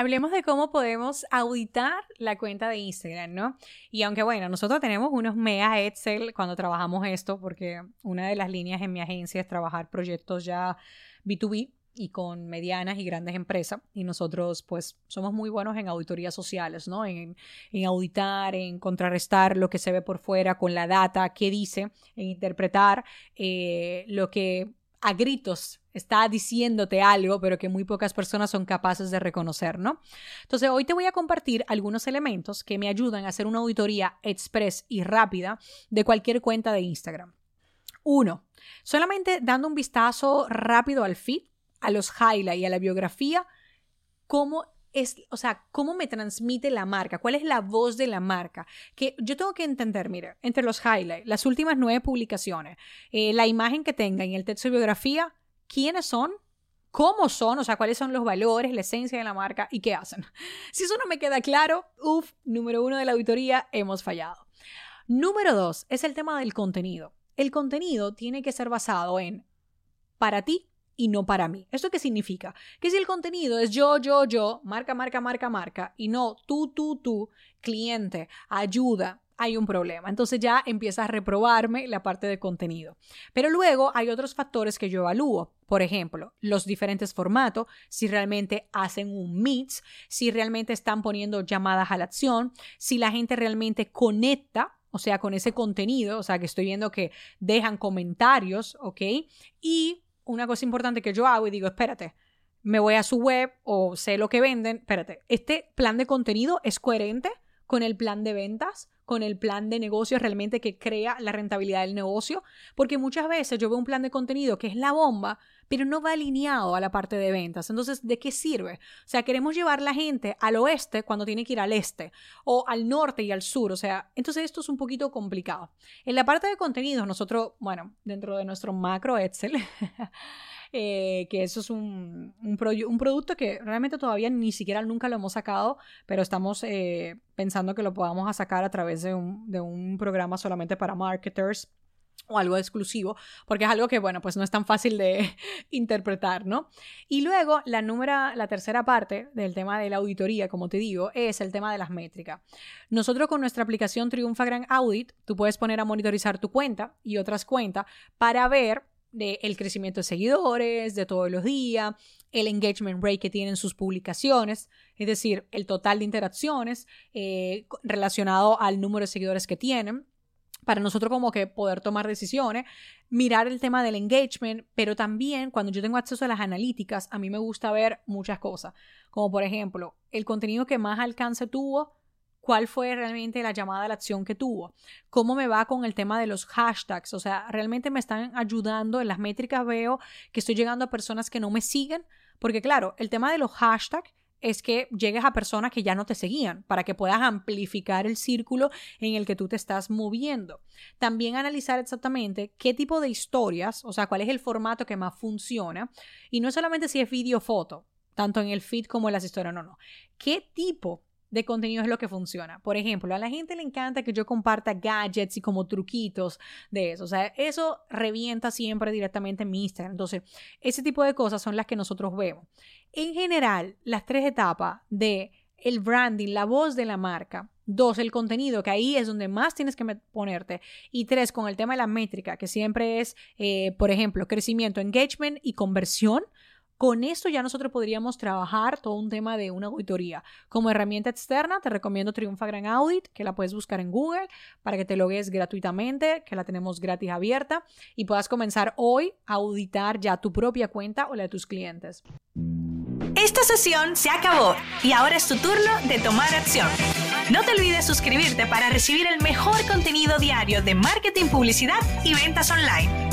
Hablemos de cómo podemos auditar la cuenta de Instagram, ¿no? Y aunque bueno, nosotros tenemos unos mega Excel cuando trabajamos esto, porque una de las líneas en mi agencia es trabajar proyectos ya B2B y con medianas y grandes empresas. Y nosotros, pues, somos muy buenos en auditorías sociales, ¿no? En, auditar, en contrarrestar lo que se ve por fuera con la data, qué dice, en interpretar eh, lo que a gritos está diciéndote algo, pero que muy pocas personas son capaces de reconocer, ¿no? Entonces, hoy te voy a compartir algunos elementos que me ayudan a hacer una auditoría express y rápida de cualquier cuenta de Instagram. Uno, solamente dando un vistazo rápido al feed, a los highlights y a la biografía, cómo es, o sea, cómo me transmite la marca, cuál es la voz de la marca. Que yo tengo que entender, mire, entre los highlights, las últimas nueve publicaciones, eh, la imagen que tenga y el texto de biografía, quiénes son, cómo son, o sea, cuáles son los valores, la esencia de la marca y qué hacen. Si eso no me queda claro, uff, número uno de la auditoría, hemos fallado. Número dos es el tema del contenido. El contenido tiene que ser basado en para ti y no para mí. ¿Esto qué significa? Que si el contenido es yo, yo, yo, marca, marca, marca, marca, y no tú, tú, tú, cliente, ayuda, hay un problema. Entonces ya empieza a reprobarme la parte de contenido. Pero luego hay otros factores que yo evalúo. Por ejemplo, los diferentes formatos, si realmente hacen un mix, si realmente están poniendo llamadas a la acción, si la gente realmente conecta o sea, con ese contenido, o sea, que estoy viendo que dejan comentarios, ¿ok? Y una cosa importante que yo hago y digo, espérate, me voy a su web o sé lo que venden, espérate, ¿este plan de contenido es coherente con el plan de ventas? Con el plan de negocio realmente que crea la rentabilidad del negocio, porque muchas veces yo veo un plan de contenido que es la bomba, pero no va alineado a la parte de ventas. Entonces, ¿de qué sirve? O sea, queremos llevar la gente al oeste cuando tiene que ir al este, o al norte y al sur. O sea, entonces esto es un poquito complicado. En la parte de contenidos, nosotros, bueno, dentro de nuestro macro Excel, Eh, que eso es un, un, producto que realmente todavía ni siquiera nunca lo hemos sacado, pero estamos eh, pensando que lo podamos sacar a través de un, de un programa solamente para marketers o algo exclusivo, porque es algo que, bueno, pues no es tan fácil de interpretar, ¿no? Y luego, la, número, la tercera parte del tema de la auditoría, como te digo, es el tema de las métricas. Nosotros con nuestra aplicación Triunfa Gran Audit, tú puedes poner a monitorizar tu cuenta y otras cuentas para ver del crecimiento de seguidores, de todos los días, el engagement rate que tienen sus publicaciones, es decir, el total de interacciones eh, relacionado al número de seguidores que tienen. Para nosotros como que poder tomar decisiones, mirar el tema del engagement, pero también cuando yo tengo acceso a las analíticas, a mí me gusta ver muchas cosas, como por ejemplo, el contenido que más alcance tuvo cuál fue realmente la llamada a la acción que tuvo, cómo me va con el tema de los hashtags, o sea, realmente me están ayudando, en las métricas veo que estoy llegando a personas que no me siguen, porque claro, el tema de los hashtags es que llegues a personas que ya no te seguían para que puedas amplificar el círculo en el que tú te estás moviendo. También analizar exactamente qué tipo de historias, o sea, cuál es el formato que más funciona y no solamente si es video foto, tanto en el feed como en las historias, no, no. ¿Qué tipo de contenido es lo que funciona. Por ejemplo, a la gente le encanta que yo comparta gadgets y como truquitos de eso. O sea, eso revienta siempre directamente en mi Instagram. Entonces, ese tipo de cosas son las que nosotros vemos. En general, las tres etapas de el branding, la voz de la marca. Dos, el contenido, que ahí es donde más tienes que ponerte. Y tres, con el tema de la métrica, que siempre es, eh, por ejemplo, crecimiento, engagement y conversión. Con esto ya nosotros podríamos trabajar todo un tema de una auditoría. Como herramienta externa, te recomiendo Triunfa Gran Audit, que la puedes buscar en Google para que te logues gratuitamente, que la tenemos gratis abierta y puedas comenzar hoy a auditar ya tu propia cuenta o la de tus clientes. Esta sesión se acabó y ahora es tu turno de tomar acción. No te olvides suscribirte para recibir el mejor contenido diario de marketing, publicidad y ventas online.